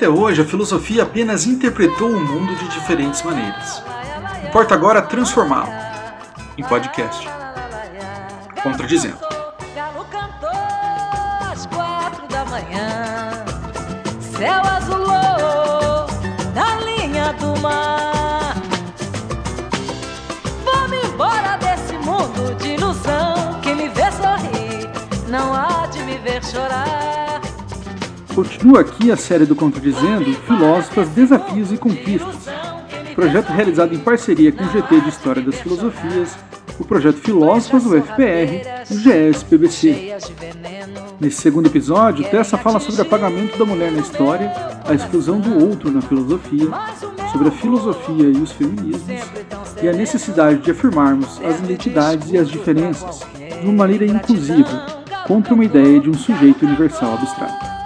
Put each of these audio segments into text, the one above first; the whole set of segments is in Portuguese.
Até hoje, a filosofia apenas interpretou o mundo de diferentes maneiras. Importa agora transformá-lo em podcast. Contradizendo. Continua aqui a série do Contradizendo Filósofas, Desafios e Conquistas, projeto realizado em parceria com o GT de História das Filosofias, o projeto Filósofas UFPR e o veneno. Nesse segundo episódio, Tessa fala sobre o apagamento da mulher na história, a exclusão do outro na filosofia, sobre a filosofia e os feminismos, e a necessidade de afirmarmos as identidades e as diferenças de uma maneira inclusiva, contra uma ideia de um sujeito universal abstrato.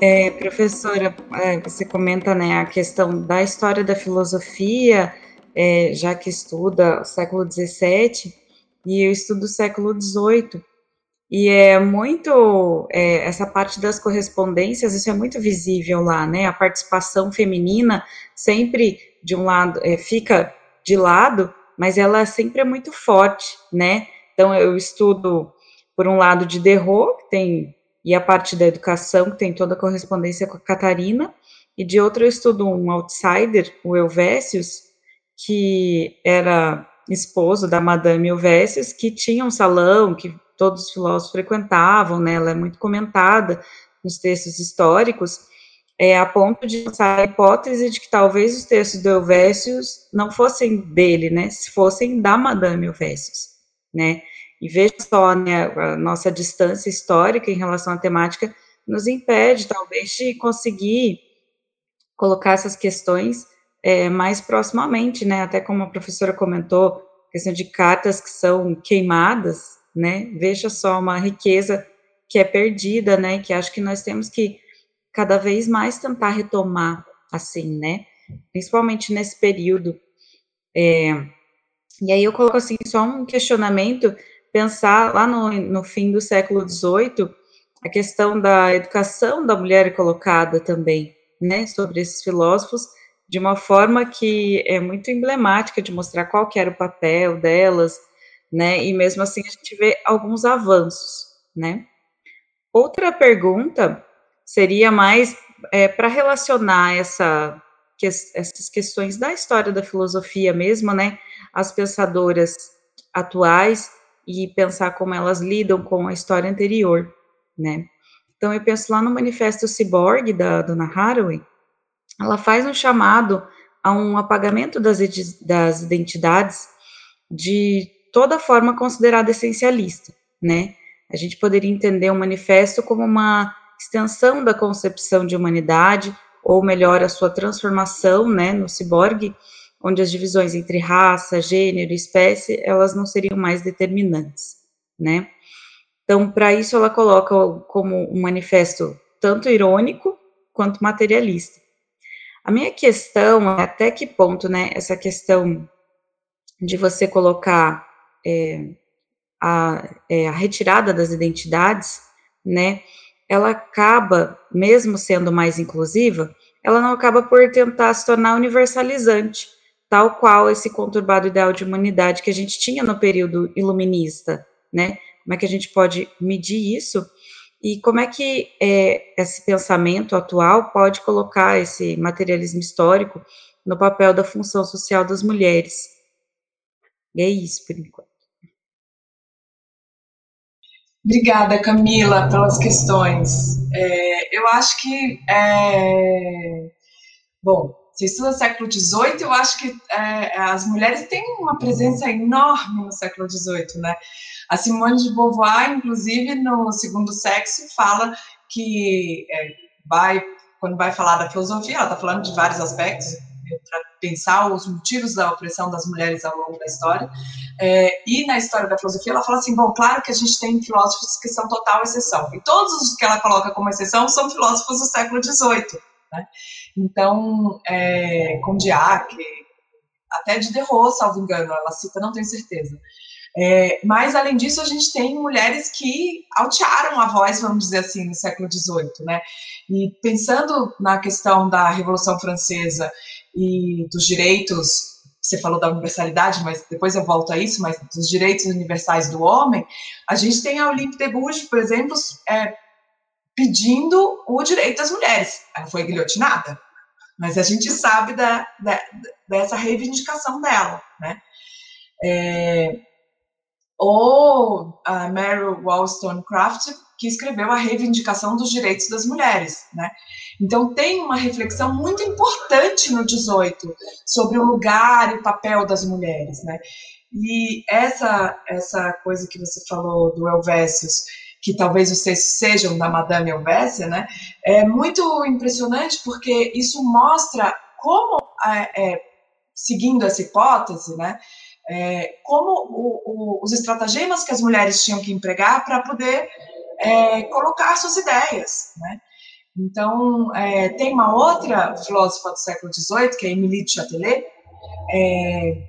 É, professora, é, você comenta né, a questão da história da filosofia, é, já que estuda o século XVII, e eu estudo o século XVIII, e é muito, é, essa parte das correspondências, isso é muito visível lá, né, a participação feminina sempre, de um lado, é, fica de lado, mas ela sempre é muito forte, né, então eu estudo, por um lado, de Derrot, que tem e a parte da educação, que tem toda a correspondência com a Catarina, e de outro eu estudo um outsider, o Helvécios, que era esposo da Madame Helvécios, que tinha um salão que todos os filósofos frequentavam, né, ela é muito comentada nos textos históricos, é, a ponto de lançar a hipótese de que talvez os textos do Helvécios não fossem dele, né, se fossem da Madame Helvécios, né, e veja só, né, a nossa distância histórica em relação à temática nos impede, talvez, de conseguir colocar essas questões é, mais proximamente, né, até como a professora comentou, questão de cartas que são queimadas, né, veja só uma riqueza que é perdida, né, que acho que nós temos que cada vez mais tentar retomar, assim, né, principalmente nesse período. É, e aí eu coloco, assim, só um questionamento, pensar lá no, no fim do século XVIII, a questão da educação da mulher colocada também, né, sobre esses filósofos, de uma forma que é muito emblemática de mostrar qual era o papel delas, né, e mesmo assim a gente vê alguns avanços, né. Outra pergunta seria mais é, para relacionar essa, que, essas questões da história da filosofia mesmo, né, as pensadoras atuais e pensar como elas lidam com a história anterior, né. Então, eu penso lá no Manifesto Cyborg, da Dona Haraway, ela faz um chamado a um apagamento das, das identidades de toda forma considerada essencialista, né. A gente poderia entender o manifesto como uma extensão da concepção de humanidade, ou melhor, a sua transformação, né, no ciborgue, onde as divisões entre raça, gênero e espécie, elas não seriam mais determinantes, né? Então, para isso, ela coloca como um manifesto tanto irônico quanto materialista. A minha questão é até que ponto, né, essa questão de você colocar é, a, é, a retirada das identidades, né, ela acaba, mesmo sendo mais inclusiva, ela não acaba por tentar se tornar universalizante, tal qual esse conturbado ideal de humanidade que a gente tinha no período iluminista, né? Como é que a gente pode medir isso? E como é que é, esse pensamento atual pode colocar esse materialismo histórico no papel da função social das mulheres? E é isso, por enquanto. Obrigada, Camila, pelas questões. É, eu acho que, é, bom, você estuda século XVIII, eu acho que é, as mulheres têm uma presença enorme no século XVIII, né? A Simone de Beauvoir, inclusive, no Segundo Sexo, fala que é, vai, quando vai falar da filosofia, ela está falando de vários aspectos, eu pensar os motivos da opressão das mulheres ao longo da história. É, e na história da filosofia, ela fala assim: bom, claro que a gente tem filósofos que são total exceção, e todos os que ela coloca como exceção são filósofos do século XVIII. Né? Então, é, Condillac, até de Derrot, salvo engano, ela cita, não tenho certeza. É, mas, além disso, a gente tem mulheres que altearam a voz, vamos dizer assim, no século XVIII, né? E pensando na questão da Revolução Francesa e dos direitos, você falou da universalidade, mas depois eu volto a isso, mas dos direitos universais do homem, a gente tem a Olympe de Gouges, por exemplo, é, pedindo o direito das mulheres. Ela foi guilhotinada, mas a gente sabe da, da dessa reivindicação dela, né? É, ou a Mary Wollstonecraft, que escreveu a reivindicação dos direitos das mulheres, né? Então tem uma reflexão muito importante no 18 sobre o lugar e o papel das mulheres, né? E essa essa coisa que você falou do Helvécios, que talvez os textos sejam da Madame Helvécia, né? É muito impressionante porque isso mostra como, é, é, seguindo essa hipótese, né? é, como o, o, os estratagemas que as mulheres tinham que empregar para poder é, colocar suas ideias, né? Então, é, tem uma outra filósofa do século XVIII, que é Emilie de Châtelet, é,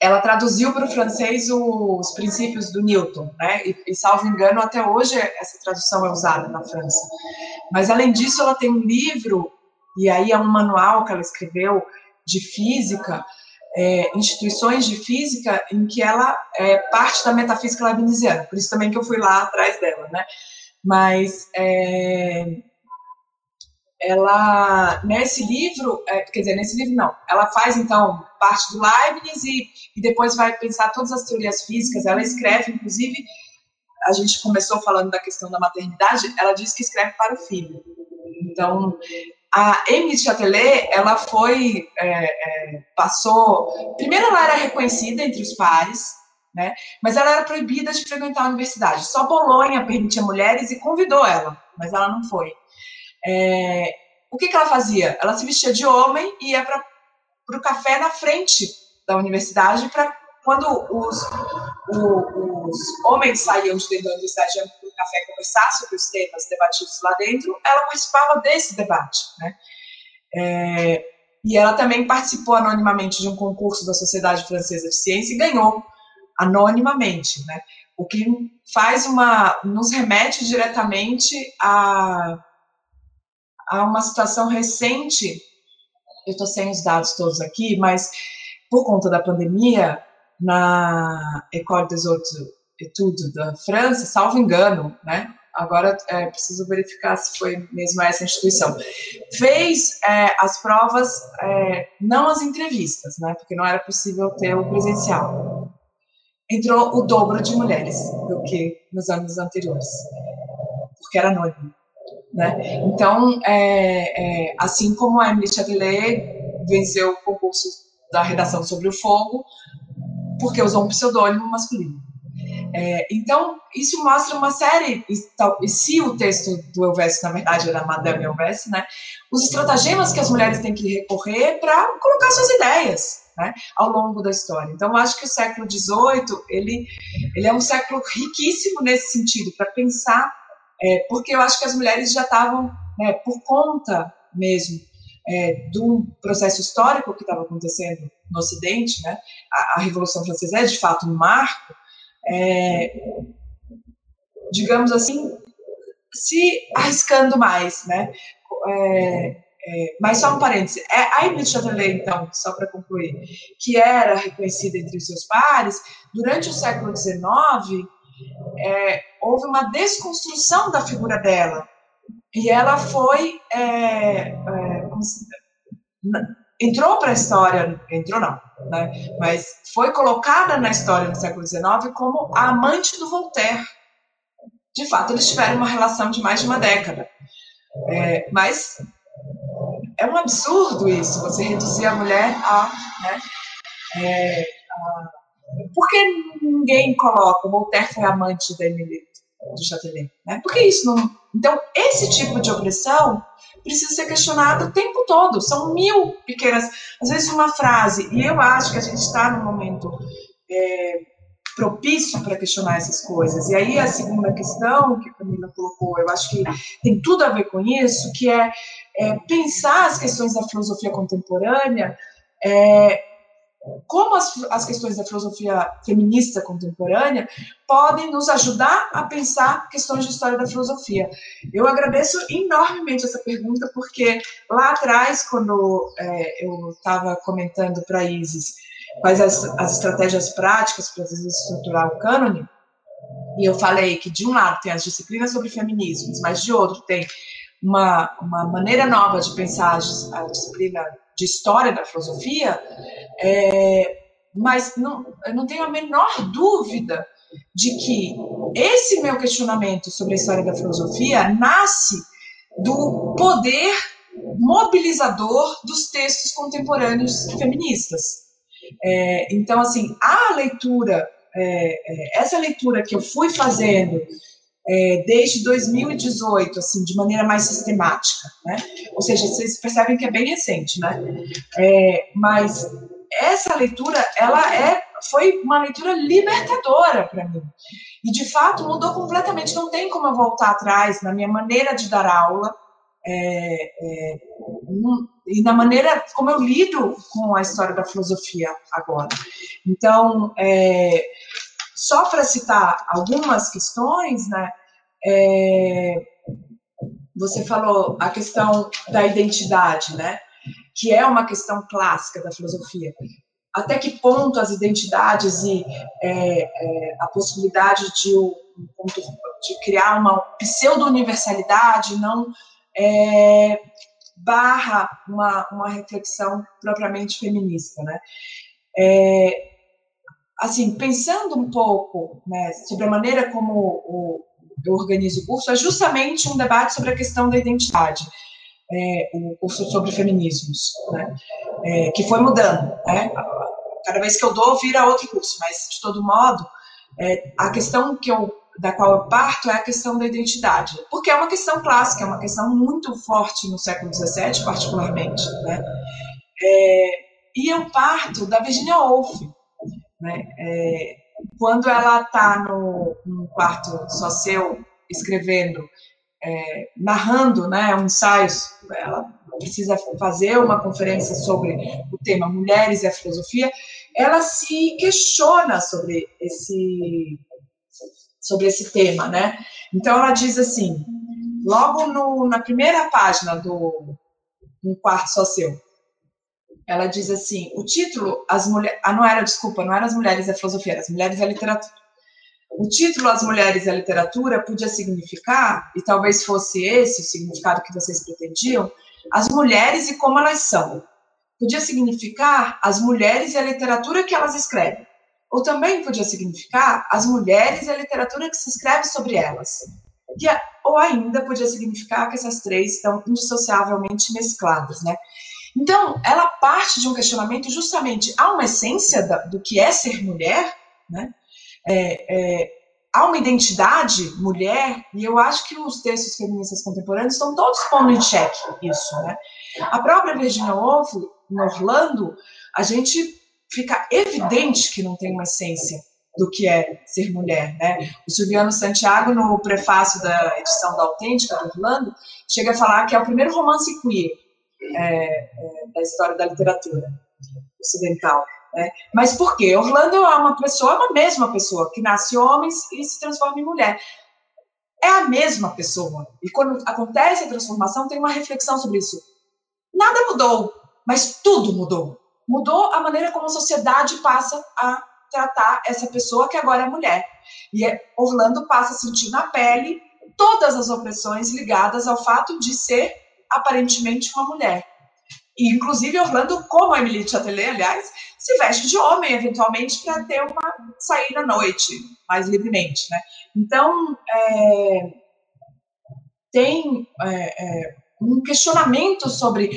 ela traduziu para o francês os princípios do Newton, né? E, e, salvo engano, até hoje essa tradução é usada na França. Mas, além disso, ela tem um livro, e aí é um manual que ela escreveu de física, é, instituições de física em que ela é parte da metafísica leibniziana, por isso também que eu fui lá atrás dela, né? Mas é, ela, nesse livro, é, quer dizer, nesse livro não, ela faz então parte do Leibniz e, e depois vai pensar todas as teorias físicas, ela escreve, inclusive, a gente começou falando da questão da maternidade, ela diz que escreve para o filho. Então, a Amy Chatelet, ela foi, é, é, passou, primeiro ela era reconhecida entre os pares, né, mas ela era proibida de frequentar a universidade. Só Bolonha permitia mulheres e convidou ela, mas ela não foi. É, o que, que ela fazia? Ela se vestia de homem e ia para o café na frente da universidade para quando os, o, os homens saíam de dentro da universidade para o café conversar sobre os temas debatidos lá dentro, ela participava desse debate, né? É, e ela também participou anonimamente de um concurso da Sociedade Francesa de Ciência e ganhou anonimamente, né? O que faz uma, nos remete diretamente a, a uma situação recente. Eu estou sem os dados todos aqui, mas por conta da pandemia, na École des Hautes Études da França, salvo engano, né? Agora é, preciso verificar se foi mesmo essa instituição. Fez é, as provas, é, não as entrevistas, né? Porque não era possível ter o presencial. Entrou o dobro de mulheres do que nos anos anteriores, porque era anônimo. Né? Então, é, é, assim como a Emily Chatelet venceu o concurso da redação sobre o fogo, porque usou um pseudônimo masculino. É, então, isso mostra uma série, e, se o texto do Elvésio, na verdade, era Madame Elvésio, né, os estratagemas que as mulheres têm que recorrer para colocar suas ideias né, ao longo da história. Então, acho que o século XVIII, ele, ele é um século riquíssimo nesse sentido, para pensar, é, porque eu acho que as mulheres já estavam, né, por conta mesmo é, do processo histórico que estava acontecendo no Ocidente, né? A, a, Revolução Francesa é de fato um marco, é, digamos assim, se arriscando mais, né? É, é, mas só um parêntese, é, a Emily Chatelet, então, só para concluir, que era reconhecida entre os seus pares, durante o século XIX, é, houve uma desconstrução da figura dela, e ela foi é, é, entrou para a história, entrou não, né, mas foi colocada na história do século XIX como a amante do Voltaire. De fato, eles tiveram uma relação de mais de uma década. É, mas é um absurdo isso, você reduzir a mulher a. Né, é, a por que ninguém coloca? Voltaire foi amante da Emily de Châtelet. Né? Por que isso não. Então, esse tipo de opressão precisa ser questionada o tempo todo. São mil pequenas, às vezes uma frase. E eu acho que a gente está num momento é, propício para questionar essas coisas. E aí a segunda questão que a Camila colocou, eu acho que tem tudo a ver com isso, que é, é pensar as questões da filosofia contemporânea é, como as, as questões da filosofia feminista contemporânea podem nos ajudar a pensar questões de história da filosofia. Eu agradeço enormemente essa pergunta, porque lá atrás, quando é, eu estava comentando para a Isis quais as, as estratégias práticas para estruturar o cânone, e eu falei que, de um lado, tem as disciplinas sobre feminismos, mas de outro, tem uma, uma maneira nova de pensar a disciplina de história da filosofia, é, mas não, eu não tenho a menor dúvida de que esse meu questionamento sobre a história da filosofia nasce do poder mobilizador dos textos contemporâneos feministas. É, então, assim, a leitura, é, é essa leitura que eu fui fazendo é, desde 2018, assim, de maneira mais sistemática, né? Ou seja, vocês percebem que é bem recente, né? É, mas essa leitura, ela é, foi uma leitura libertadora para mim. E, de fato, mudou completamente. Não tem como eu voltar atrás na minha maneira de dar aula, é, é, um, e na maneira como eu lido com a história da filosofia agora. Então, é, só para citar algumas questões, né? É, você falou a questão da identidade, né? Que é uma questão clássica da filosofia. Até que ponto as identidades e é, é, a possibilidade de, de criar uma pseudo-universalidade não é, barra uma, uma reflexão propriamente feminista, né? É, assim, pensando um pouco né, sobre a maneira como o, eu organizo o curso, é justamente um debate sobre a questão da identidade, é, o curso sobre feminismos, né, é, que foi mudando, né, cada vez que eu dou, vira outro curso, mas, de todo modo, é, a questão que eu, da qual eu parto é a questão da identidade, porque é uma questão clássica, é uma questão muito forte no século XVII, particularmente, né, é, e eu parto da Virginia Woolf, né? É, quando ela está no, no, quarto só seu, escrevendo, é, narrando né, um ensaio, ela precisa fazer uma conferência sobre o tema Mulheres e a Filosofia, ela se questiona sobre esse, sobre esse tema, né? Então ela diz assim, logo no, na primeira página do um quarto só seu, ela diz assim: o título, as mulheres. Ah, não era, desculpa, não era as mulheres da filosofia, era as mulheres da literatura. O título As Mulheres e a Literatura podia significar, e talvez fosse esse o significado que vocês pretendiam, as mulheres e como elas são. Podia significar as mulheres e a literatura que elas escrevem. Ou também podia significar as mulheres e a literatura que se escreve sobre elas. E, ou ainda podia significar que essas três estão indissociavelmente mescladas, né? Então, ela parte de um questionamento justamente há uma essência da, do que é ser mulher, né? É, é, há uma identidade mulher, e eu acho que os textos feministas contemporâneos estão todos pondo em xeque isso, né? A própria Virginia Woolf, em Orlando, a gente fica evidente que não tem uma essência do que é ser mulher, né? O Juliano Santiago, no prefácio da edição da Autêntica, do Orlando, chega a falar que é o primeiro romance queer, é, é, da história da literatura ocidental. Né? Mas por quê? Orlando é uma pessoa, é uma mesma pessoa, que nasce homem e se transforma em mulher. É a mesma pessoa. E quando acontece a transformação, tem uma reflexão sobre isso. Nada mudou, mas tudo mudou. Mudou a maneira como a sociedade passa a tratar essa pessoa que agora é mulher. E é, Orlando passa a sentir na pele todas as opressões ligadas ao fato de ser aparentemente uma mulher. E, inclusive, Orlando, como a Emily Chatelet, aliás, se veste de homem, eventualmente, para ter uma saída à noite, mais livremente, né? Então, é, tem é, é, um questionamento sobre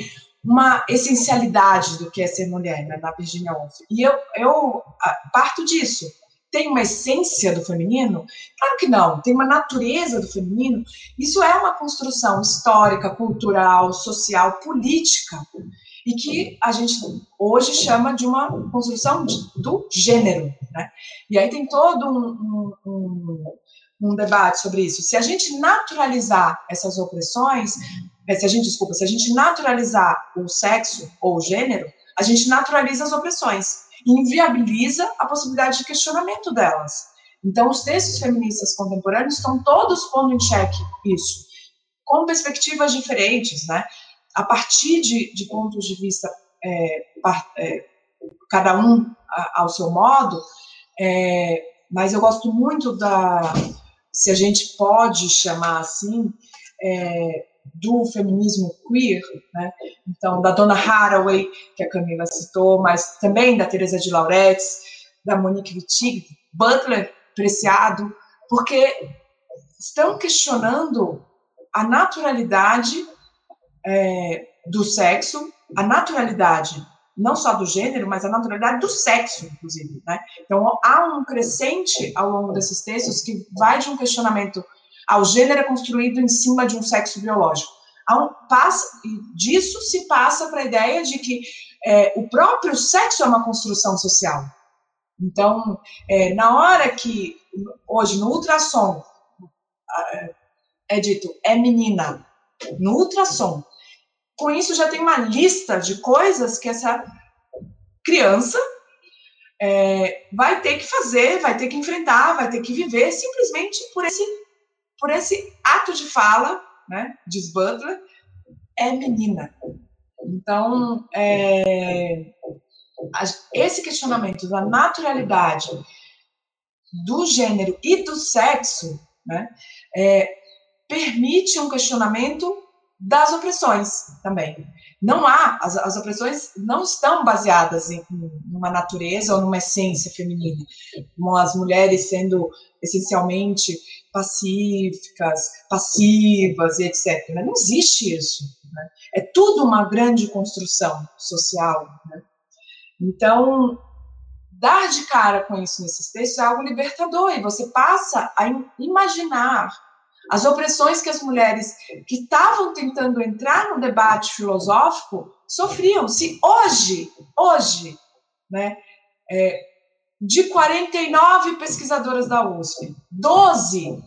uma essencialidade do que é ser mulher né, na Virginia Woolf. E eu, eu parto disso. Tem uma essência do feminino? Claro que não, tem uma natureza do feminino. Isso é uma construção histórica, cultural, social, política, e que a gente hoje chama de uma construção de, do gênero. Né? E aí tem todo um, um, um, debate sobre isso. Se a gente naturalizar essas opressões, eh, se a gente, desculpa, se a gente naturalizar o sexo ou o gênero, a gente naturaliza as opressões inviabiliza a possibilidade de questionamento delas. Então, os textos feministas contemporâneos estão todos pondo em xeque isso, com perspectivas diferentes, né? A partir de, de pontos de vista, é, é, cada um ao seu modo, é, mas eu gosto muito da, se a gente pode chamar assim, é, do feminismo queer, né? Então, da Donna Haraway, que a Camila citou, mas também da Teresa de Lauretis, da Monique Wittig, Butler, Preciado, porque estão questionando a naturalidade é, do sexo, a naturalidade não só do gênero, mas a naturalidade do sexo, inclusive. Né? Então, há um crescente ao longo desses textos que vai de um questionamento ao gênero é construído em cima de um sexo biológico. Um, passa, disso se passa para a ideia de que é, o próprio sexo é uma construção social. Então, é, na hora que, hoje, no ultrassom, é dito, é menina, no ultrassom, com isso já tem uma lista de coisas que essa criança é, vai ter que fazer, vai ter que enfrentar, vai ter que viver simplesmente por esse, por esse ato de fala, né, diz Butler, é menina. Então, é, esse questionamento da naturalidade do gênero e do sexo né, é, permite um questionamento das opressões também. Não há, as, as opressões não estão baseadas em, uma natureza ou numa essência feminina, as mulheres sendo essencialmente pacíficas, passivas e etc. Não existe isso. Né? É tudo uma grande construção social. Né? Então, dar de cara com isso nesses textos é algo libertador, e você passa a imaginar as opressões que as mulheres que estavam tentando entrar no debate filosófico sofriam. Se hoje, hoje, né, é, de 49 pesquisadoras da USP, 12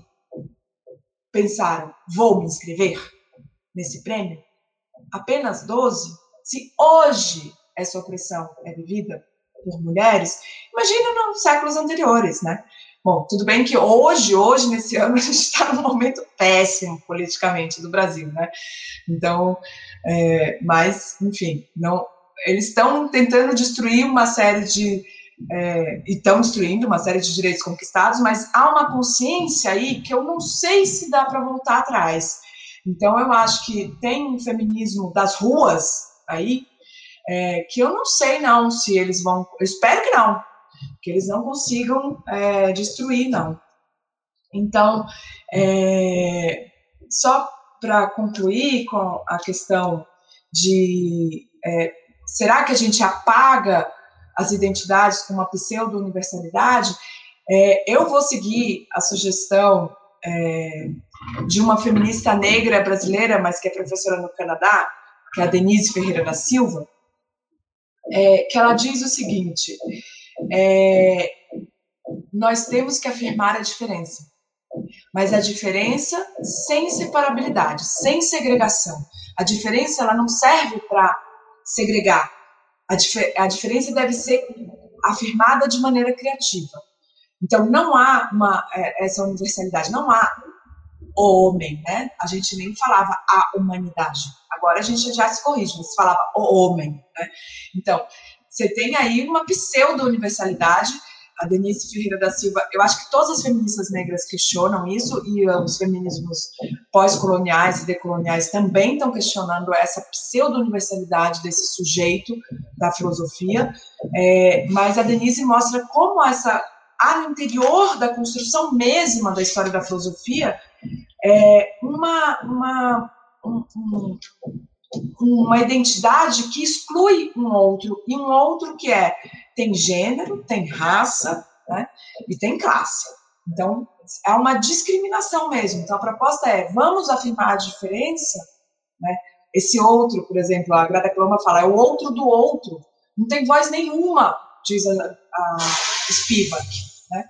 pensaram, vou me inscrever nesse prêmio, apenas 12, se hoje essa opressão é vivida por mulheres, imagina nos séculos anteriores, né? Bom, tudo bem que hoje, hoje, nesse ano, a gente está num momento péssimo politicamente do Brasil, né? Então, é, mas, enfim, não, eles estão tentando destruir uma série de. É, e estão destruindo uma série de direitos conquistados, mas há uma consciência aí que eu não sei se dá para voltar atrás. Então, eu acho que tem um feminismo das ruas aí, é, que eu não sei não se eles vão. Eu espero que não, que eles não consigam é, destruir, não. Então, é, só para concluir com a questão de é, será que a gente apaga as identidades com uma pseudo-universalidade? É, eu vou seguir a sugestão é, de uma feminista negra brasileira, mas que é professora no Canadá, que é a Denise Ferreira da Silva, é, que ela diz o seguinte: é, nós temos que afirmar a diferença. Mas a diferença sem separabilidade, sem segregação. A diferença ela não serve para segregar. A, dif a diferença deve ser afirmada de maneira criativa. Então não há uma, é, essa universalidade, não há o homem, né? A gente nem falava a humanidade. Agora a gente já se corrige, mas falava o homem, né? Então, você tem aí uma pseudo-universalidade. A Denise Ferreira da Silva, eu acho que todas as feministas negras questionam isso, e os feminismos pós-coloniais e decoloniais também estão questionando essa pseudo-universalidade desse sujeito da filosofia. É, mas a Denise mostra como essa, no interior da construção mesma da história da filosofia, é uma, uma um, um, uma identidade que exclui um outro, e um outro que é tem gênero, tem raça, né? E tem classe. Então, é uma discriminação mesmo. Então, a proposta é, vamos afirmar a diferença, né? Esse outro, por exemplo, a Grada Cloma fala, é o outro do outro. Não tem voz nenhuma, diz a, a Spivak, né?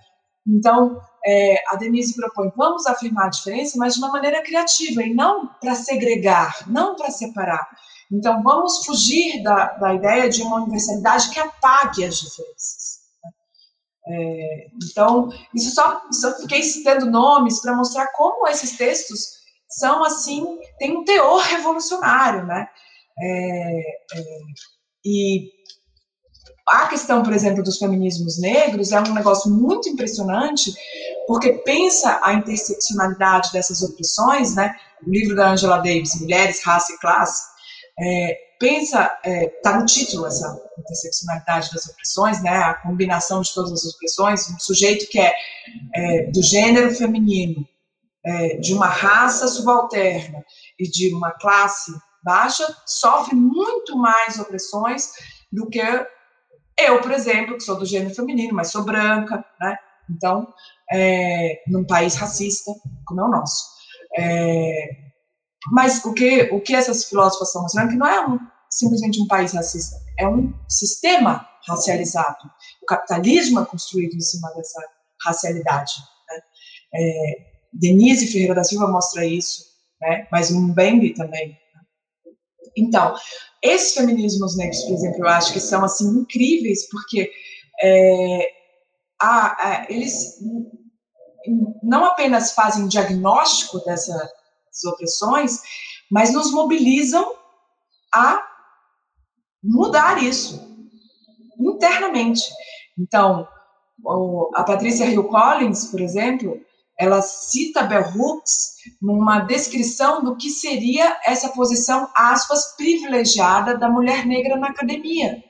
Então, é, a Denise propõe, vamos afirmar a diferença, mas de uma maneira criativa, e não para segregar, não para separar. Então, vamos fugir da, da ideia de uma universalidade que apague as diferenças. Né? É, então, isso só, só fiquei citando nomes para mostrar como esses textos são, assim, têm um teor revolucionário, né? É, é, e a questão, por exemplo, dos feminismos negros é um negócio muito impressionante, porque pensa a interseccionalidade dessas opressões, né? O livro da Angela Davis, Mulheres, Raça e Classe, é, pensa, está é, tá no título essa interseccionalidade das opressões, né? A combinação de todas as opressões, um sujeito que é, é do gênero feminino, é, de uma raça subalterna e de uma classe baixa, sofre muito mais opressões do que eu, por exemplo, que sou do gênero feminino, mas sou branca, né? Então, é, num país racista como é o nosso. É, mas o que, o que essas filósofas estão mostrando é que não é um, simplesmente um país racista, é um sistema racializado. O capitalismo é construído em cima dessa racialidade. Né? É, Denise Ferreira da Silva mostra isso, né? mas Mbembe também. Então, esses feminismos negros, por exemplo, eu acho que são assim incríveis porque é, a, a, eles não apenas fazem diagnóstico dessas opressões, mas nos mobilizam a mudar isso internamente. Então, a Patrícia Hill Collins, por exemplo, ela cita Bell Hooks numa descrição do que seria essa posição, aspas, privilegiada da mulher negra na academia.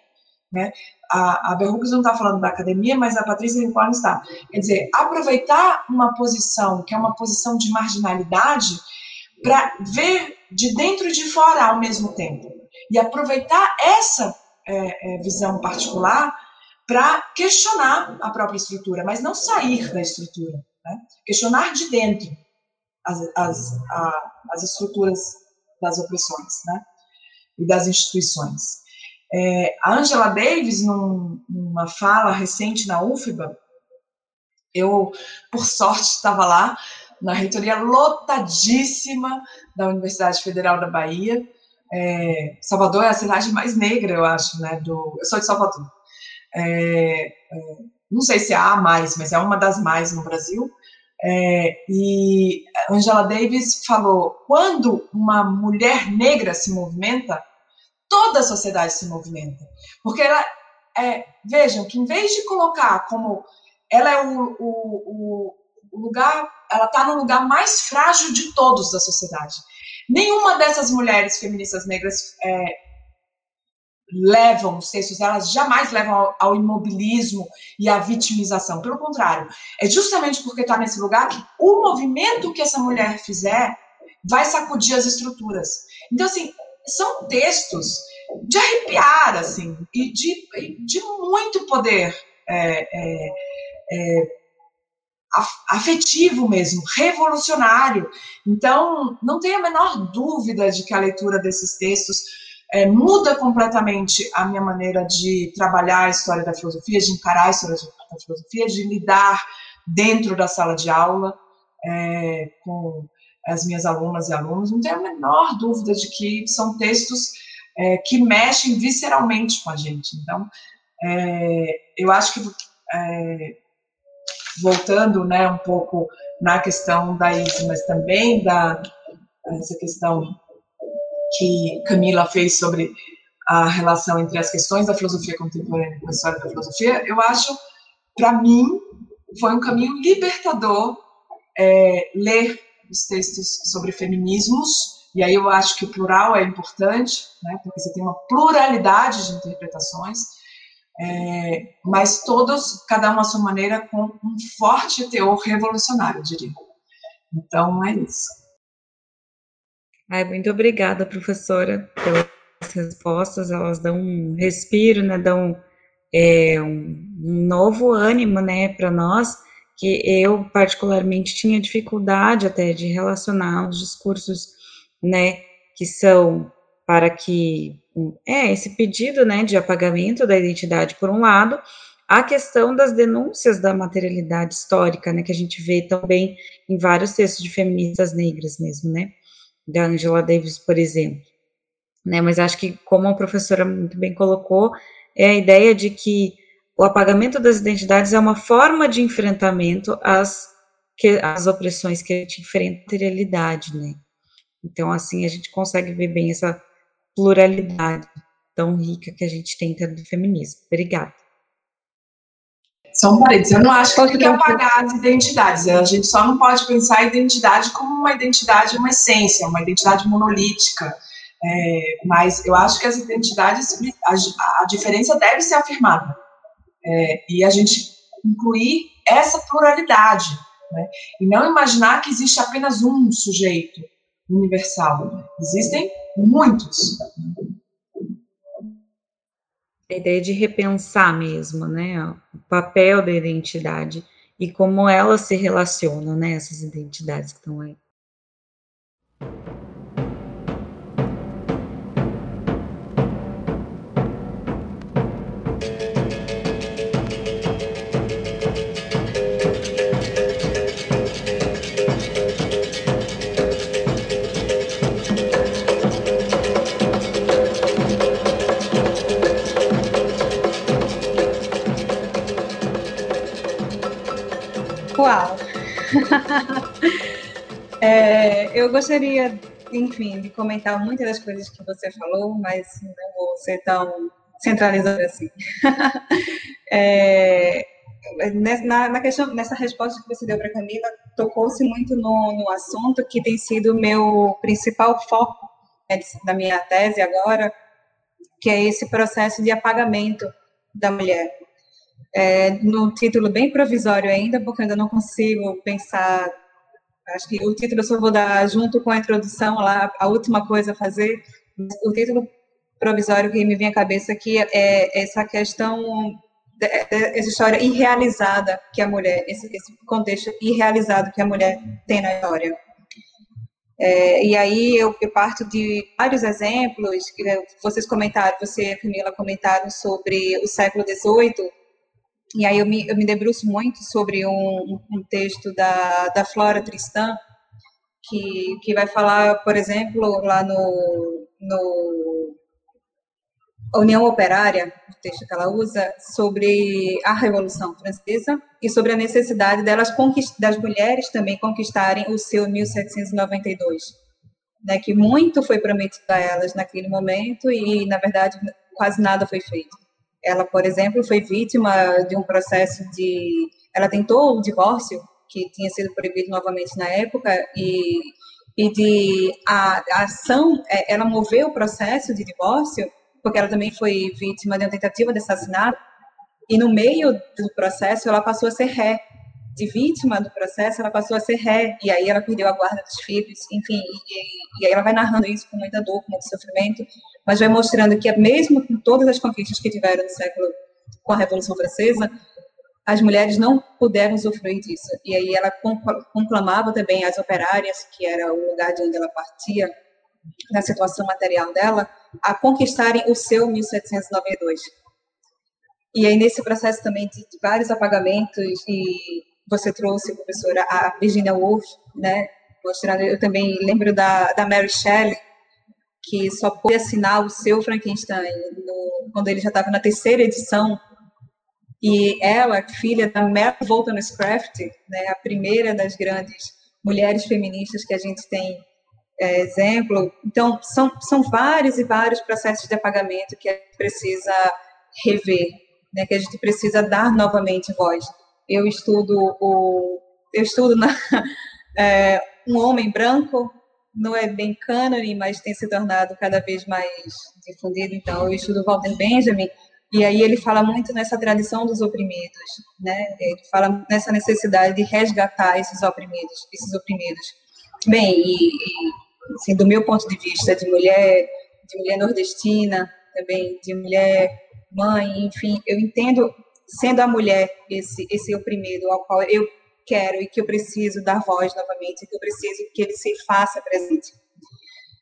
Né? A, a Bell Hooks não está falando da academia, mas a Patrícia Rincon está. Quer dizer, aproveitar uma posição que é uma posição de marginalidade para ver de dentro e de fora ao mesmo tempo. E aproveitar essa é, é, visão particular para questionar a própria estrutura, mas não sair da estrutura. Né? Questionar de dentro as, as, a, as estruturas das opressões né? e das instituições. É, a Angela Davis, num, numa fala recente na UFBA, eu, por sorte, estava lá, na reitoria lotadíssima da Universidade Federal da Bahia. É, Salvador é a cidade mais negra, eu acho, né? Do, eu sou de Salvador. É, é, não sei se há mais, mas é uma das mais no Brasil. É, e Angela Davis falou: quando uma mulher negra se movimenta, toda a sociedade se movimenta. Porque ela, é, vejam que em vez de colocar como ela é o, o, o lugar, ela está no lugar mais frágil de todos da sociedade. Nenhuma dessas mulheres feministas negras é, levam os textos delas jamais levam ao, ao, imobilismo e à vitimização. Pelo contrário, é justamente porque está nesse lugar que o movimento que essa mulher fizer vai sacudir as estruturas. Então, assim, são textos de arrepiar, assim, e de, de muito poder é, é, é, afetivo mesmo, revolucionário. Então, não tenho a menor dúvida de que a leitura desses textos é, muda completamente a minha maneira de trabalhar a história da filosofia, de encarar a história da filosofia, de lidar dentro da sala de aula é, com as minhas alunas e alunos. Não tenho a menor dúvida de que são textos é, que mexem visceralmente com a gente. Então, é, eu acho que é, voltando né, um pouco na questão da ISE, mas também da essa questão que Camila fez sobre a relação entre as questões da filosofia contemporânea com a história da filosofia, eu acho, para mim, foi um caminho libertador é, ler os textos sobre feminismos, e aí eu acho que o plural é importante, né, porque você tem uma pluralidade de interpretações, é, mas todos, cada um à sua maneira, com um forte teor revolucionário, eu diria. Então, é isso. Ai, muito obrigada, professora, pelas respostas. Elas dão um respiro, né, dão é, um novo ânimo, né, para nós, que eu particularmente tinha dificuldade até de relacionar os discursos, né, que são para que é esse pedido, né, de apagamento da identidade por um lado, a questão das denúncias da materialidade histórica, né, que a gente vê também em vários textos de feministas negras mesmo, né, da Angela Davis, por exemplo, né, mas acho que, como a professora muito bem colocou, é a ideia de que o apagamento das identidades é uma forma de enfrentamento às, que, às opressões que a gente enfrenta, materialidade, né, então, assim, a gente consegue ver bem essa pluralidade tão rica que a gente tem dentro do feminismo. Obrigada. Só um parênteses, eu não acho que tem que apagar as identidades. A gente só não pode pensar a identidade como uma identidade, uma essência, uma identidade monolítica. É, mas eu acho que as identidades, a, a diferença deve ser afirmada. É, e a gente incluir essa pluralidade. Né? E não imaginar que existe apenas um sujeito universal. Existem muitos a ideia de repensar mesmo, né, o papel da identidade e como elas se relacionam, né, essas identidades que estão aí. é, eu gostaria, enfim, de comentar muitas das coisas que você falou, mas não vou ser tão centralizada assim. é, na, na, questão, nessa resposta que você deu para Camila, tocou-se muito no, no, assunto que tem sido o meu principal foco né, da minha tese agora, que é esse processo de apagamento da mulher é, no título bem provisório ainda, porque ainda não consigo pensar. Acho que o título eu só vou dar junto com a introdução lá, a última coisa a fazer. O título provisório que me vem à cabeça aqui é essa questão, essa história irrealizada que a mulher, esse, esse contexto irrealizado que a mulher tem na história. É, e aí eu, eu, parto de vários exemplos que vocês comentaram, você e a Camila comentaram sobre o século XVIII, e aí eu me, eu me debruço muito sobre um, um texto da, da Flora Tristan, que, que vai falar, por exemplo, lá no, no União Operária, o texto que ela usa, sobre a Revolução Francesa e sobre a necessidade delas das mulheres também conquistarem o seu 1792, né, que muito foi prometido a elas naquele momento e, na verdade, quase nada foi feito. Ela, por exemplo, foi vítima de um processo de. Ela tentou o divórcio, que tinha sido proibido novamente na época, e, e de. A, a ação, é, ela moveu o processo de divórcio, porque ela também foi vítima de uma tentativa de assassinato, e no meio do processo ela passou a ser ré. De vítima do processo, ela passou a ser ré, e aí ela perdeu a guarda dos filhos, enfim, e, e aí ela vai narrando isso com muita dor, com muito sofrimento, mas vai mostrando que mesmo com todas as conquistas que tiveram no século com a Revolução Francesa, as mulheres não puderam usufruir disso. E aí ela conclamava também as operárias, que era o lugar de onde ela partia, na situação material dela, a conquistarem o seu 1792. E aí nesse processo também de, vários apagamentos e você trouxe, professora, a Virginia Woolf, né, mostrando, eu também lembro da, da Mary Shelley, que só pôde assinar o seu Frankenstein no, quando ele já estava na terceira edição. E ela, filha da Mary Wollstonecraft, né, a primeira das grandes mulheres feministas que a gente tem é, exemplo. Então, são, são vários e vários processos de apagamento que a gente precisa rever, né, que a gente precisa dar novamente voz. Eu estudo o eu estudo na, é, um homem branco não é bem cânone, mas tem se tornado cada vez mais difundido. Então, eu estudo Walter Benjamin, e aí ele fala muito nessa tradição dos oprimidos, né? Ele fala nessa necessidade de resgatar esses oprimidos, esses oprimidos. Bem, e, e assim, do meu ponto de vista de mulher, de mulher nordestina, também de mulher, mãe, enfim, eu entendo sendo a mulher esse esse oprimido ao qual eu quero e que eu preciso dar voz novamente, que eu preciso que ele se faça presente.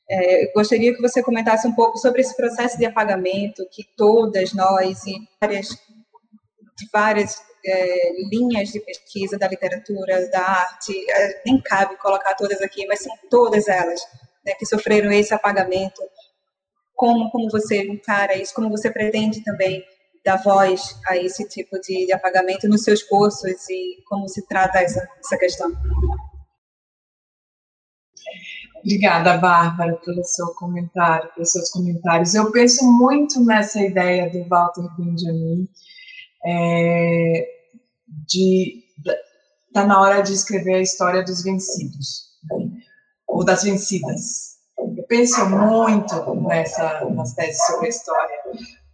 É, eu gostaria que você comentasse um pouco sobre esse processo de apagamento que todas nós e várias, de várias é, linhas de pesquisa da literatura, da arte, é, nem cabe colocar todas aqui, mas são todas elas né, que sofreram esse apagamento. Como, como você encara isso? Como você pretende também dar voz a esse tipo de, de apagamento nos seus cursos e como se trata essa, essa questão? Obrigada, Bárbara, pelo seu comentário, pelos seus comentários. Eu penso muito nessa ideia do Walter Benjamin, é, de tá na hora de escrever a história dos vencidos né? ou das vencidas. Eu penso muito nessa nas teses sobre a história,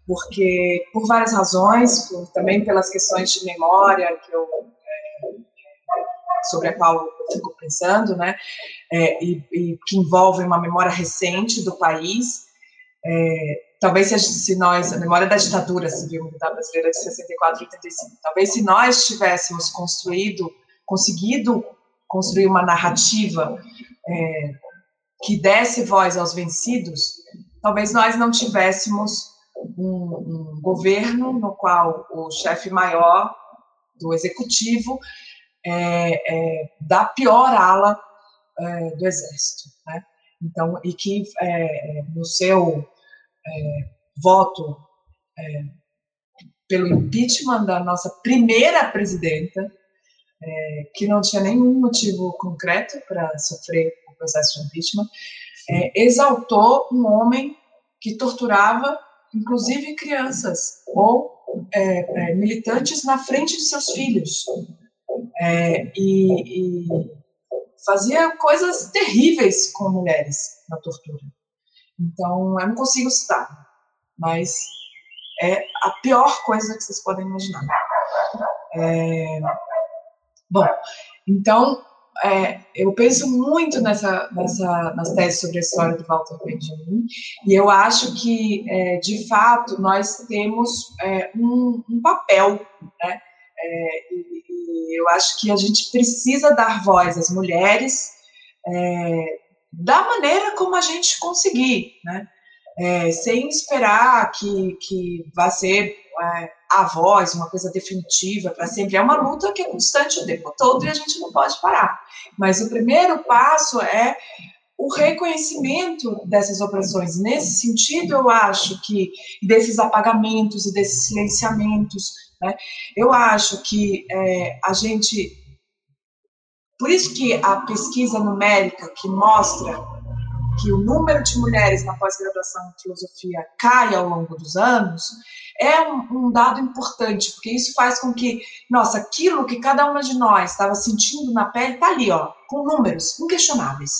porque por várias razões, por, também pelas questões de memória que eu é, sobre a qual eu fico pensando, né, é, e, e, que envolvem uma memória recente do país. É, talvez se, nós, a memória da ditadura civil militar brasileira de 64 e 85, talvez se nós tivéssemos construído, conseguido construir uma narrativa é, que desse voz aos vencidos, talvez nós não tivéssemos um, um governo no qual o chefe maior do executivo é, é, da pior ala é, do exército, né? Então, e que é, no seu é, voto é, pelo impeachment da nossa primeira presidenta, que não tinha nenhum motivo concreto para sofrer o processo de impeachment, exaltou um homem que torturava inclusive crianças ou é, é, militantes na frente de seus filhos. É, e, e, fazia coisas terríveis com mulheres na tortura. Então, eu não consigo citar, mas é a pior coisa que vocês podem imaginar. É, bom, então, é, eu penso muito nessa, nessa, nas teses sobre a história do Walter Benjamin, e eu acho que, é, de fato, nós temos é, um, um, papel, né? É, e, e, eu acho que a gente precisa dar voz às mulheres é, da maneira como a gente conseguir, né? É, sem esperar que, que vá ser a voz, uma coisa definitiva para sempre. É uma luta que é constante o tempo todo e a gente não pode parar. Mas o primeiro passo é o reconhecimento dessas opressões. Nesse sentido, eu acho que desses apagamentos e desses silenciamentos, né, eu acho que é, a gente. Por isso que a pesquisa numérica que mostra que o número de mulheres na pós-graduação em filosofia cai ao longo dos anos, é um, um, dado importante, porque isso faz com que, nossa, aquilo que cada uma de nós estava sentindo na pele está ali, ó, com números inquestionáveis.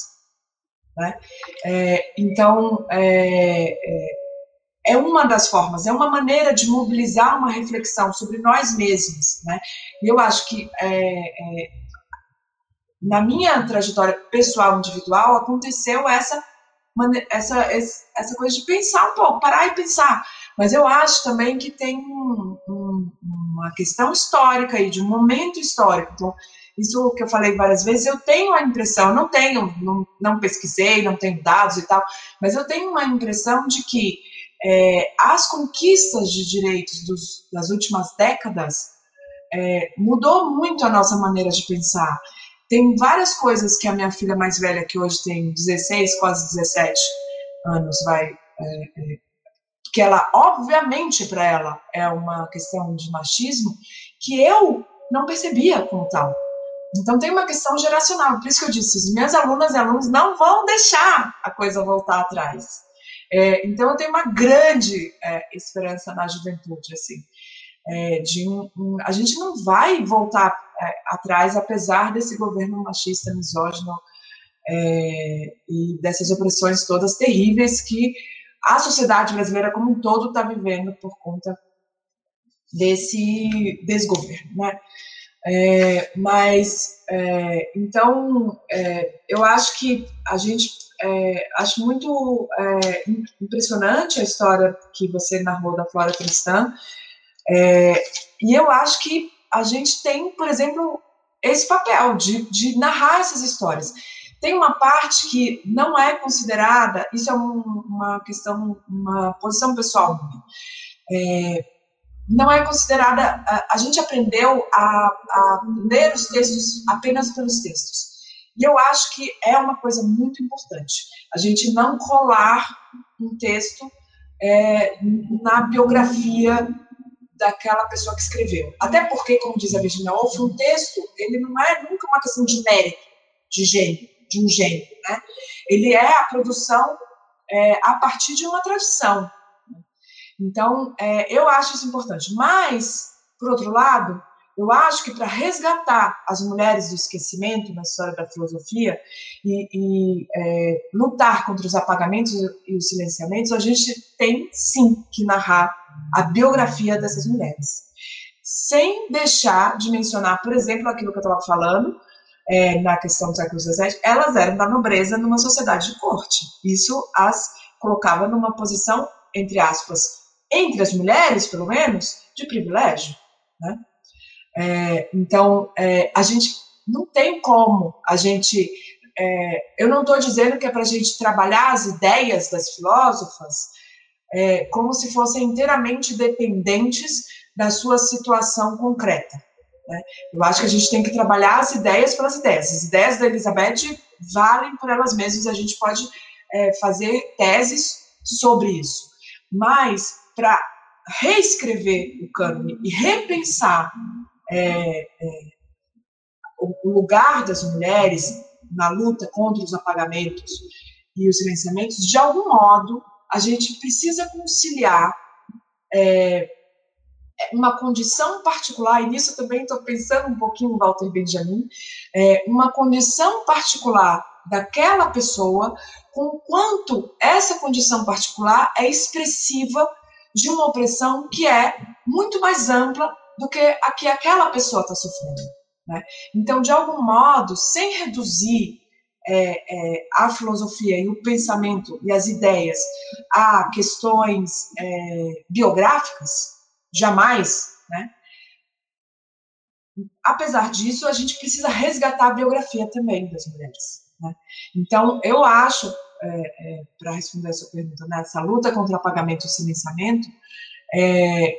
Né? É, então, é, é, é, uma das formas, é uma maneira de mobilizar uma reflexão sobre nós mesmos. Né? E eu acho que é, é, na minha trajetória pessoal individual aconteceu essa essa, essa coisa de pensar um pouco, parar e pensar. Mas eu acho também que tem um, um, uma questão histórica aí, de um momento histórico. Então, isso que eu falei várias vezes, eu tenho a impressão, não tenho, não, não pesquisei, não tenho dados e tal, mas eu tenho uma impressão de que é, as conquistas de direitos dos, das últimas décadas é, mudou muito a nossa maneira de pensar. Tem várias coisas que a minha filha mais velha, que hoje tem 16, quase 17 anos, vai. É, é, que ela, obviamente, para ela é uma questão de machismo, que eu não percebia como tal. Então tem uma questão geracional, por isso que eu disse, os meus alunas e alunos não vão deixar a coisa voltar atrás. É, então eu tenho uma grande é, esperança na juventude, assim, é, de um, um, a gente não vai voltar atrás, apesar desse governo machista, misógino é, e dessas opressões todas terríveis que a sociedade brasileira como um todo está vivendo por conta desse desgoverno, né? É, mas é, então é, eu acho que a gente é, acho muito é, impressionante a história que você narrou da Flora Cristã, é, e eu acho que a gente tem, por exemplo, esse papel de, de narrar essas histórias. Tem uma parte que não é considerada, isso é um, uma questão, uma posição pessoal é, não é considerada, a, a gente aprendeu a, a ler os textos apenas pelos textos. E eu acho que é uma coisa muito importante, a gente não colar um texto é, na biografia daquela pessoa que escreveu. Até porque, como diz a Virginia Woolf, um texto, ele não é nunca uma questão de mérito, de gênio, de um gênio, né? Ele é a produção é, a partir de uma tradição. Então, é, eu acho isso importante. Mas, por outro lado, eu acho que para resgatar as mulheres do esquecimento na história da filosofia e, e é, lutar contra os apagamentos e os silenciamentos, a gente tem sim que narrar a biografia dessas mulheres. Sem deixar de mencionar, por exemplo, aquilo que eu estava falando, é, na questão do século XVII, elas eram da nobreza numa sociedade de corte. Isso as colocava numa posição, entre aspas, entre as mulheres, pelo menos, de privilégio. Né? É, então, é, a gente não tem como a gente. É, eu não estou dizendo que é para a gente trabalhar as ideias das filósofas é, como se fossem inteiramente dependentes da sua situação concreta. Né? Eu acho que a gente tem que trabalhar as ideias pelas ideias. As ideias da Elizabeth valem por elas mesmas, a gente pode é, fazer teses sobre isso. Mas, para reescrever o cânone e repensar é, é, o lugar das mulheres na luta contra os apagamentos e os silenciamentos, de algum modo, a gente precisa conciliar é, uma condição particular, e nisso também estou pensando um pouquinho, Walter Benjamin, é, uma condição particular daquela pessoa, com quanto essa condição particular é expressiva de uma opressão que é muito mais ampla do que a que aquela pessoa está sofrendo. Né? Então, de algum modo, sem reduzir é, é, a filosofia e o pensamento e as ideias a questões é, biográficas, jamais, né? Apesar disso, a gente precisa resgatar a biografia também das mulheres. Né? Então, eu acho, é, é, para responder a sua pergunta, né, essa luta contra o apagamento e o silenciamento, é,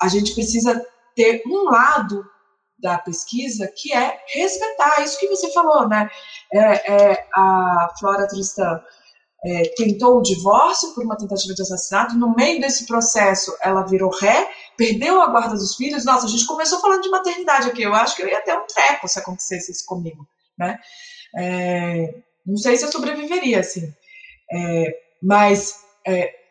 a gente precisa ter um lado da pesquisa que é respeitar isso que você falou, né? É, é, a Flora Tristan é, tentou o divórcio por uma tentativa de assassinato, no meio desse processo ela virou ré, perdeu a guarda dos filhos. Nossa, a gente começou falando de maternidade aqui, eu acho que eu ia ter um treco se acontecesse isso comigo, né? É, não sei se eu sobreviveria assim, é, mas é,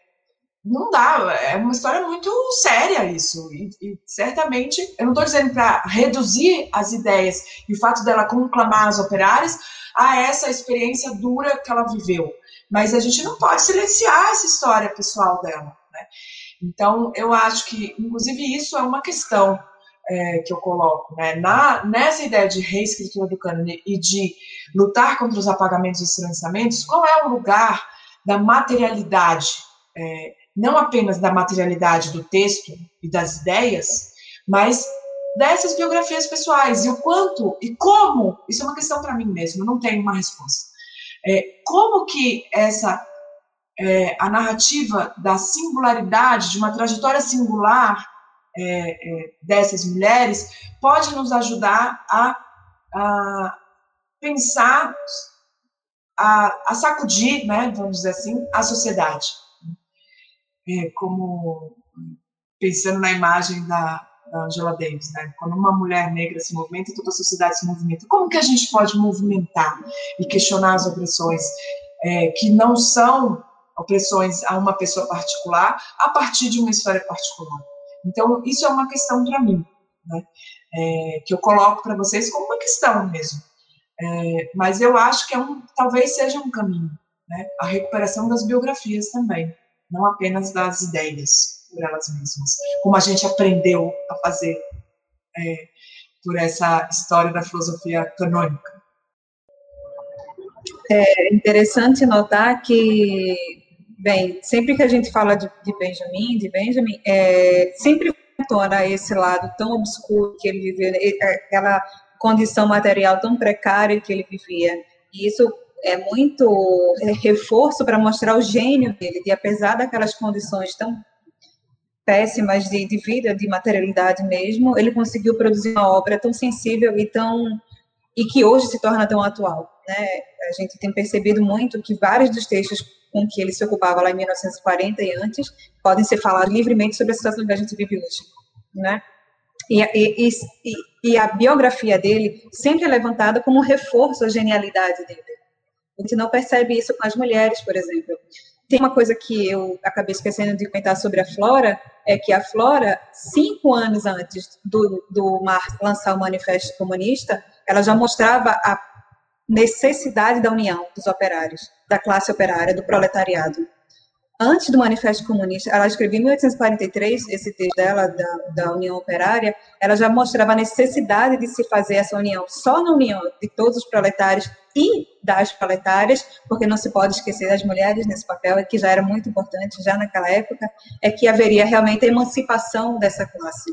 não dá, é uma história muito séria isso, e, e certamente, eu não estou dizendo para reduzir as ideias e o fato dela conclamar as operárias a essa experiência dura que ela viveu, mas a gente não pode silenciar essa história pessoal dela, né? Então, eu acho que, inclusive, isso é uma questão é, que eu coloco, né? Na, nessa ideia de reescritura do cânone e de lutar contra os apagamentos e silenciamentos, qual é o lugar da materialidade é, não apenas da materialidade do texto e das ideias, mas dessas biografias pessoais e o quanto e como isso é uma questão para mim mesmo, não tenho uma resposta. É, como que essa é, a narrativa da singularidade de uma trajetória singular é, é dessas mulheres pode nos ajudar a, a pensar, a, a sacudir, né, vamos dizer assim, a sociedade é, como pensando na imagem da, da Angela Davis, né? Quando uma mulher negra se movimenta, toda a sociedade se movimenta. Como que a gente pode movimentar e questionar as opressões é, que não são opressões a uma pessoa particular a partir de uma história particular? Então, isso é uma questão para mim, né? É, que eu coloco para vocês como uma questão mesmo. É, mas eu acho que é um, talvez seja um caminho, né? A recuperação das biografias também não apenas das ideias por elas mesmas, como a gente aprendeu a fazer é, por essa história da filosofia canônica. É interessante notar que, bem, sempre que a gente fala de, de Benjamin, de Benjamin, é, sempre torna esse lado tão obscuro que ele viveu, aquela condição material tão precária que ele vivia. E isso é muito é, reforço para mostrar o gênio dele, de apesar daquelas condições tão péssimas de, de vida, de materialidade mesmo, ele conseguiu produzir uma obra tão sensível e tão e que hoje se torna tão atual, né? A gente tem percebido muito que vários dos textos com que ele se ocupava lá em 1940 e antes podem ser falados livremente sobre a situação que a gente vive hoje, né? E, e, e, e a biografia dele sempre é levantada como um reforço à genialidade dele. A gente não percebe isso com as mulheres, por exemplo. Tem uma coisa que eu acabei esquecendo de comentar sobre a Flora, é que a Flora, cinco anos antes do, do Marx lançar o Manifesto Comunista, ela já mostrava a necessidade da união dos operários, da classe operária, do proletariado antes do Manifesto Comunista, ela escreveu em 1843, esse texto dela, da, da União Operária, ela já mostrava a necessidade de se fazer essa união, só na união de todos os proletários e das proletárias, porque não se pode esquecer das mulheres nesse papel, que já era muito importante já naquela época, é que haveria realmente a emancipação dessa classe.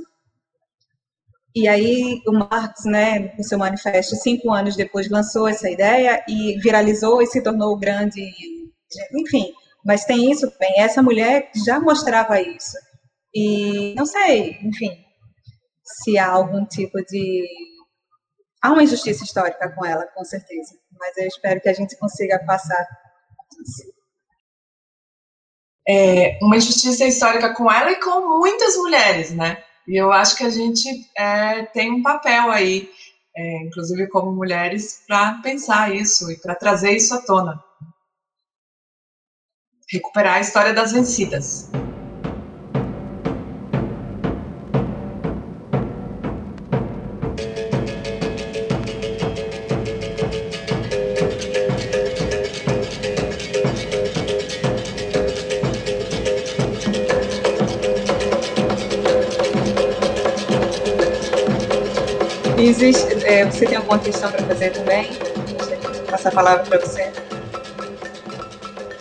E aí o Marx, né, no seu manifesto, cinco anos depois, lançou essa ideia e viralizou e se tornou grande, enfim, mas tem isso bem. Essa mulher já mostrava isso. E não sei, enfim, se há algum tipo de. Há uma injustiça histórica com ela, com certeza. Mas eu espero que a gente consiga passar. É, uma injustiça histórica com ela e com muitas mulheres, né? E eu acho que a gente é, tem um papel aí, é, inclusive como mulheres, para pensar isso e para trazer isso à tona recuperar a história das vencidas. Isis, é, você tem alguma questão para fazer também? Vou passar a palavra para você.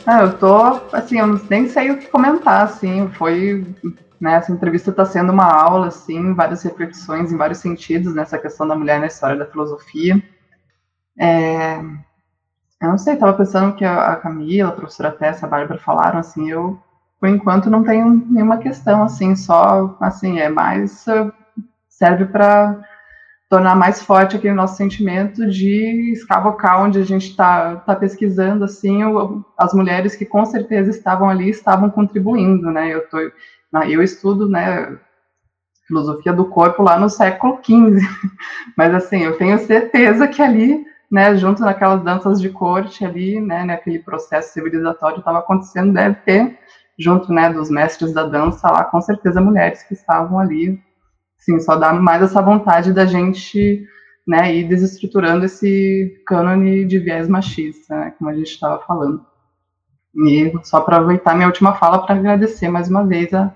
Ah, eu tô, assim, eu nem sei o que comentar, assim, foi, né, essa entrevista está sendo uma aula, assim, várias reflexões em vários sentidos nessa questão da mulher na história da filosofia. É, eu não sei, estava pensando que a Camila, a professora Tessa, a Bárbara falaram, assim, eu, por enquanto, não tenho nenhuma questão, assim, só, assim, é mais, serve para tornar mais forte aquele nosso sentimento de escavocar onde a gente está tá pesquisando, assim, as mulheres que com certeza estavam ali estavam contribuindo, né? Eu, tô, eu estudo, né, filosofia do corpo lá no século XV, mas assim, eu tenho certeza que ali, né, junto naquelas danças de corte ali, né, naquele processo civilizatório estava acontecendo, deve ter, junto, né, dos mestres da dança lá, com certeza mulheres que estavam ali Sim, só dá mais essa vontade da gente né, ir desestruturando esse cânone de viés machista, né, como a gente estava falando. E só aproveitar minha última fala para agradecer mais uma vez a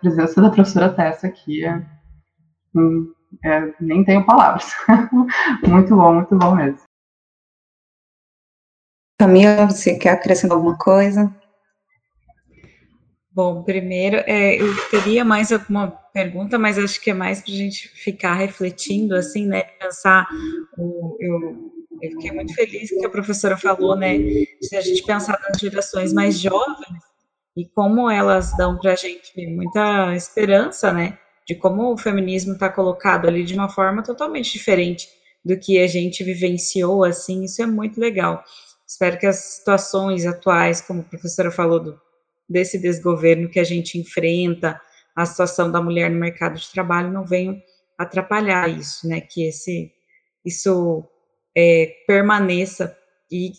presença da professora Tessa aqui. É, hum, é, nem tenho palavras. muito bom, muito bom mesmo. Camila, você quer acrescentar alguma coisa? Bom, primeiro, é, eu teria mais alguma pergunta, mas acho que é mais para a gente ficar refletindo, assim, né, pensar, o, eu, eu fiquei muito feliz que a professora falou, né, de a gente pensar nas gerações mais jovens e como elas dão para a gente muita esperança, né, de como o feminismo está colocado ali de uma forma totalmente diferente do que a gente vivenciou, assim, isso é muito legal. Espero que as situações atuais, como a professora falou do desse desgoverno que a gente enfrenta, a situação da mulher no mercado de trabalho não venham atrapalhar isso, né? Que esse isso é, permaneça e,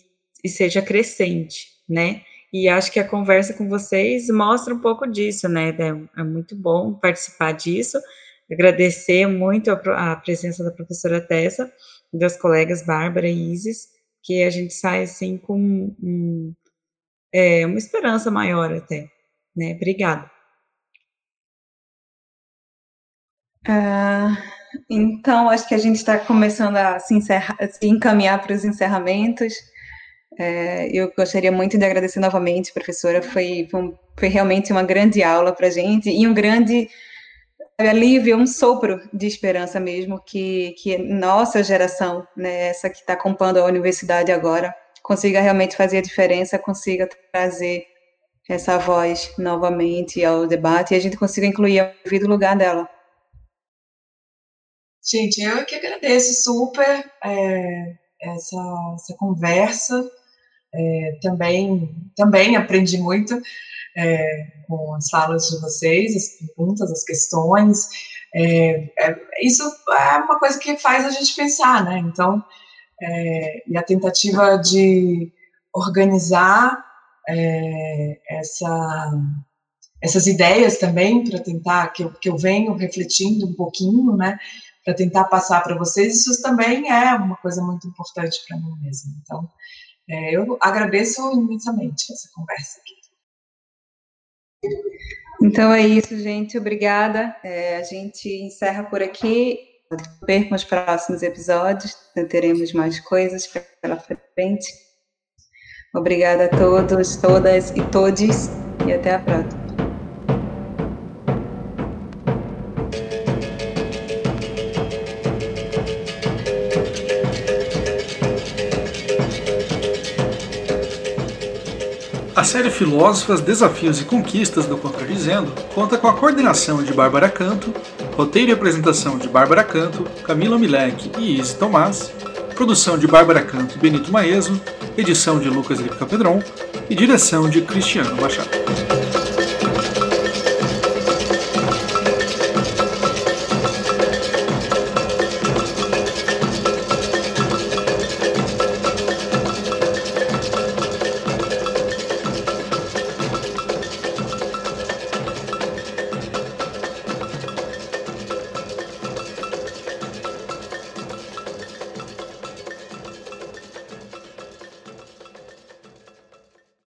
e seja crescente, né? E acho que a conversa com vocês mostra um pouco disso, né? É, muito bom participar disso. Agradecer muito a, a, presença da professora Tessa das colegas Bárbara e Isis, que a gente sai assim com um, é, uma esperança maior até, né? Obrigada. Ah, então, acho que a gente está começando a se, se encaminhar para os encerramentos. É, eu gostaria muito de agradecer novamente, professora. Foi, foi, foi realmente uma grande aula para a gente e um grande alívio, um sopro de esperança mesmo que, que nossa geração, né, essa que está acompanhando a universidade agora, consiga realmente fazer a diferença, consiga trazer essa voz novamente ao debate e a gente consiga incluir a vida no lugar dela. Gente, eu que agradeço super é, essa, essa conversa. É, também, também aprendi muito é, com as falas de vocês, as perguntas, as questões. É, é, isso é uma coisa que faz a gente pensar, né? Então, é, e a tentativa de organizar é, essa, essas ideias também para tentar que eu, que eu venho refletindo um pouquinho, né? Para tentar passar para vocês, isso também é uma coisa muito importante para mim mesmo. Então, é, eu agradeço imensamente essa conversa aqui. Então é isso, gente. Obrigada. É, a gente encerra por aqui. Percam os próximos episódios. Teremos mais coisas pela frente. Obrigada a todos, todas e todes. E até a próxima. Série Filósofas, Desafios e Conquistas do Contradizendo conta com a coordenação de Bárbara Canto, roteiro e apresentação de Bárbara Canto, Camila Milek e Izzy Tomás, produção de Bárbara Canto e Benito Maeso, edição de Lucas Lica Pedron e direção de Cristiano Machado.